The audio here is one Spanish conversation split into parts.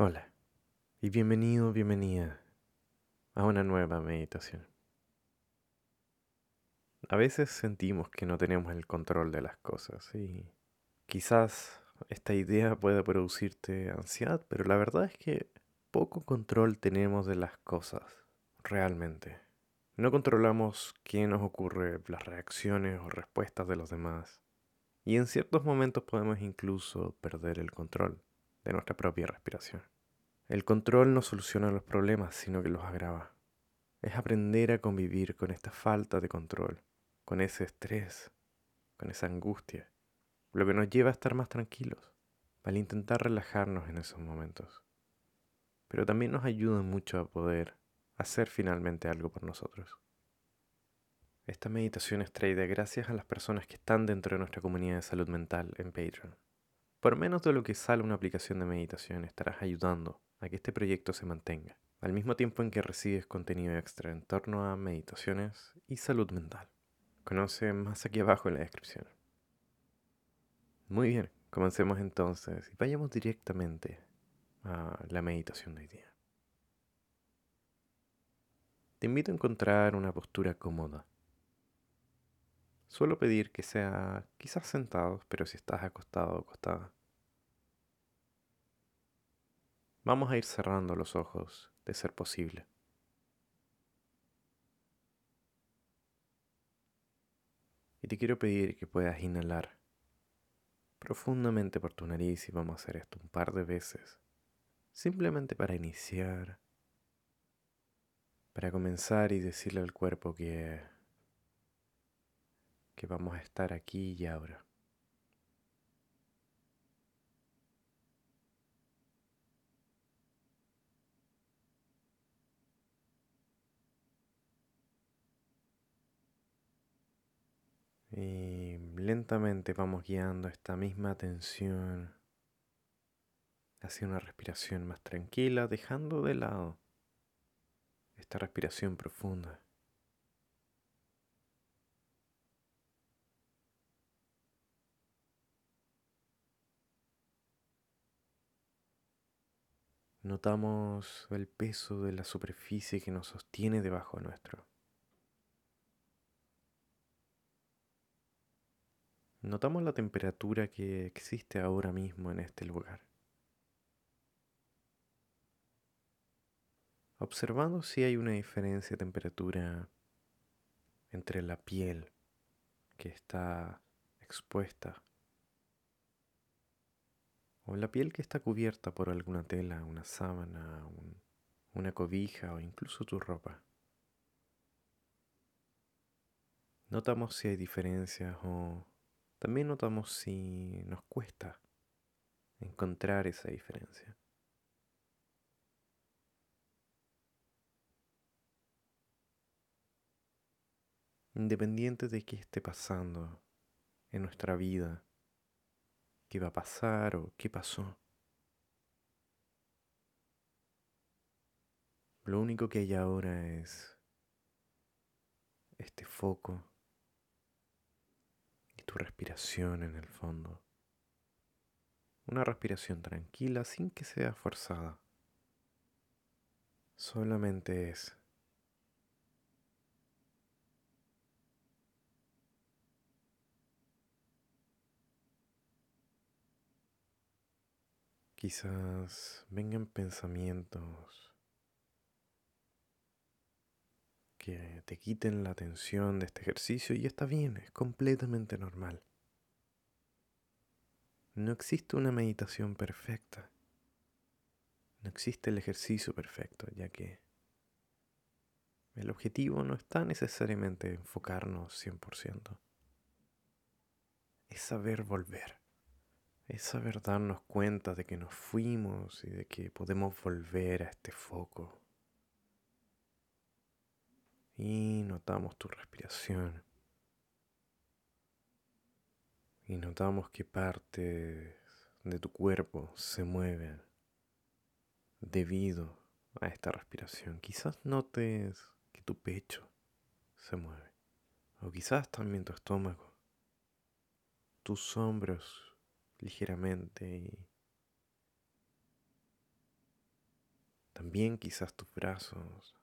Hola y bienvenido, bienvenida a una nueva meditación. A veces sentimos que no tenemos el control de las cosas y quizás esta idea pueda producirte ansiedad, pero la verdad es que poco control tenemos de las cosas, realmente. No controlamos qué nos ocurre, las reacciones o respuestas de los demás. Y en ciertos momentos podemos incluso perder el control de nuestra propia respiración. El control no soluciona los problemas, sino que los agrava. Es aprender a convivir con esta falta de control, con ese estrés, con esa angustia, lo que nos lleva a estar más tranquilos, al intentar relajarnos en esos momentos. Pero también nos ayuda mucho a poder hacer finalmente algo por nosotros. Esta meditación es traída gracias a las personas que están dentro de nuestra comunidad de salud mental en Patreon. Por menos de lo que sale una aplicación de meditación, estarás ayudando a que este proyecto se mantenga, al mismo tiempo en que recibes contenido extra en torno a meditaciones y salud mental. Conoce más aquí abajo en la descripción. Muy bien, comencemos entonces y vayamos directamente a la meditación de hoy día. Te invito a encontrar una postura cómoda. Suelo pedir que sea quizás sentado, pero si estás acostado o acostada, Vamos a ir cerrando los ojos, de ser posible. Y te quiero pedir que puedas inhalar profundamente por tu nariz y vamos a hacer esto un par de veces, simplemente para iniciar, para comenzar y decirle al cuerpo que, que vamos a estar aquí y ahora. Y lentamente vamos guiando esta misma atención hacia una respiración más tranquila, dejando de lado esta respiración profunda. Notamos el peso de la superficie que nos sostiene debajo nuestro. Notamos la temperatura que existe ahora mismo en este lugar. Observando si hay una diferencia de temperatura entre la piel que está expuesta o la piel que está cubierta por alguna tela, una sábana, una cobija o incluso tu ropa. Notamos si hay diferencias o también notamos si nos cuesta encontrar esa diferencia. Independiente de qué esté pasando en nuestra vida, qué va a pasar o qué pasó. Lo único que hay ahora es este foco tu respiración en el fondo. Una respiración tranquila sin que sea forzada. Solamente es. Quizás vengan pensamientos que te quiten la atención de este ejercicio y está bien, es completamente normal. No existe una meditación perfecta. No existe el ejercicio perfecto, ya que el objetivo no está necesariamente enfocarnos 100%. Es saber volver. Es saber darnos cuenta de que nos fuimos y de que podemos volver a este foco y notamos tu respiración. Y notamos que partes de tu cuerpo se mueven debido a esta respiración. Quizás notes que tu pecho se mueve. O quizás también tu estómago. Tus hombros ligeramente y también quizás tus brazos.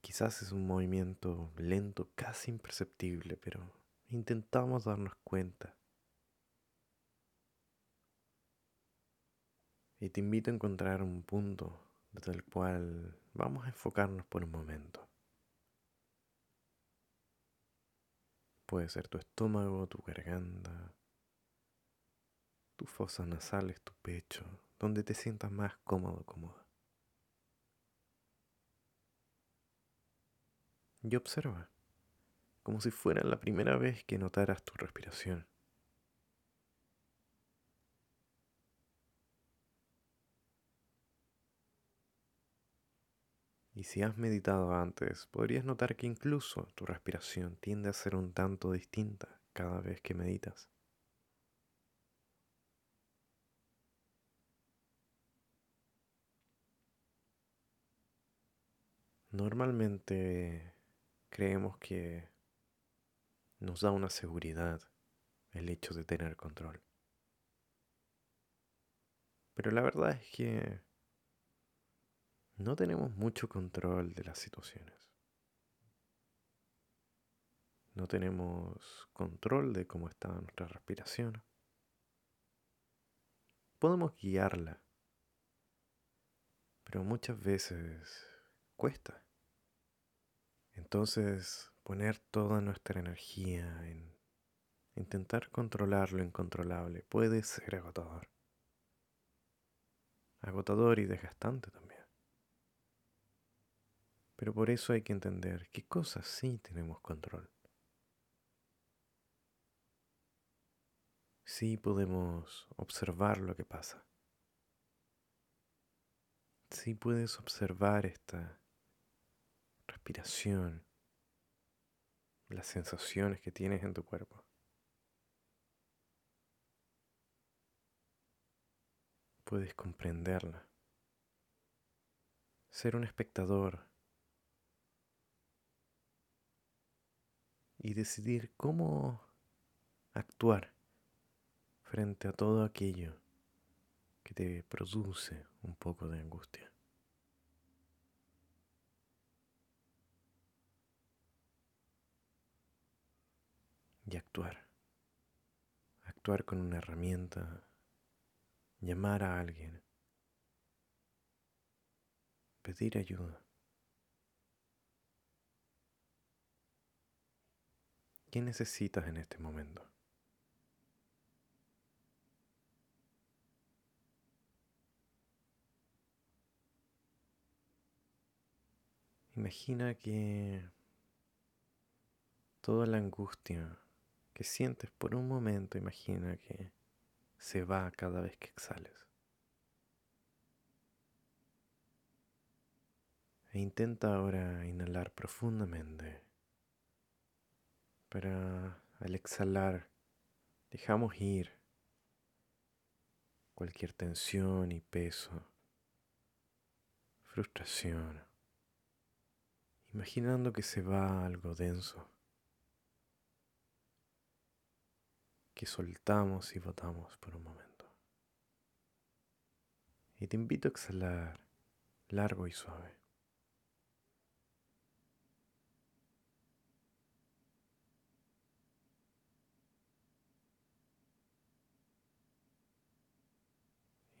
Quizás es un movimiento lento, casi imperceptible, pero intentamos darnos cuenta. Y te invito a encontrar un punto desde el cual vamos a enfocarnos por un momento. Puede ser tu estómago, tu garganta, tus fosas nasales, tu pecho, donde te sientas más cómodo, cómoda. Y observa, como si fuera la primera vez que notaras tu respiración. Y si has meditado antes, podrías notar que incluso tu respiración tiende a ser un tanto distinta cada vez que meditas. Normalmente creemos que nos da una seguridad el hecho de tener control. Pero la verdad es que no tenemos mucho control de las situaciones. No tenemos control de cómo está nuestra respiración. Podemos guiarla, pero muchas veces cuesta. Entonces, poner toda nuestra energía en intentar controlar lo incontrolable puede ser agotador. Agotador y desgastante también. Pero por eso hay que entender qué cosas sí tenemos control. Sí podemos observar lo que pasa. Sí puedes observar esta respiración, las sensaciones que tienes en tu cuerpo. Puedes comprenderla. Ser un espectador y decidir cómo actuar frente a todo aquello que te produce un poco de angustia. Y actuar. Actuar con una herramienta, llamar a alguien, pedir ayuda. ¿Qué necesitas en este momento? Imagina que toda la angustia que sientes por un momento, imagina que se va cada vez que exhales. E intenta ahora inhalar profundamente. Para al exhalar dejamos ir cualquier tensión y peso, frustración, imaginando que se va algo denso. Que soltamos y botamos por un momento. Y te invito a exhalar largo y suave.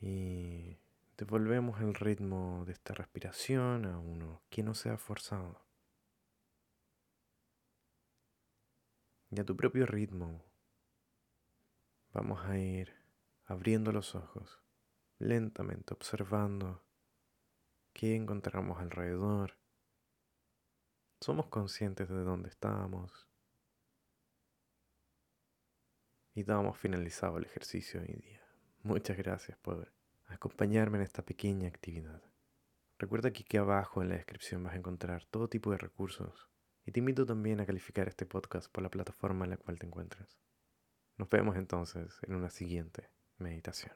Y devolvemos el ritmo de esta respiración a uno que no sea forzado. Y a tu propio ritmo Vamos a ir abriendo los ojos, lentamente observando qué encontramos alrededor. Somos conscientes de dónde estamos. Y damos finalizado el ejercicio hoy día. Muchas gracias por acompañarme en esta pequeña actividad. Recuerda que aquí abajo en la descripción vas a encontrar todo tipo de recursos y te invito también a calificar este podcast por la plataforma en la cual te encuentras. Nos vemos entonces en una siguiente meditación.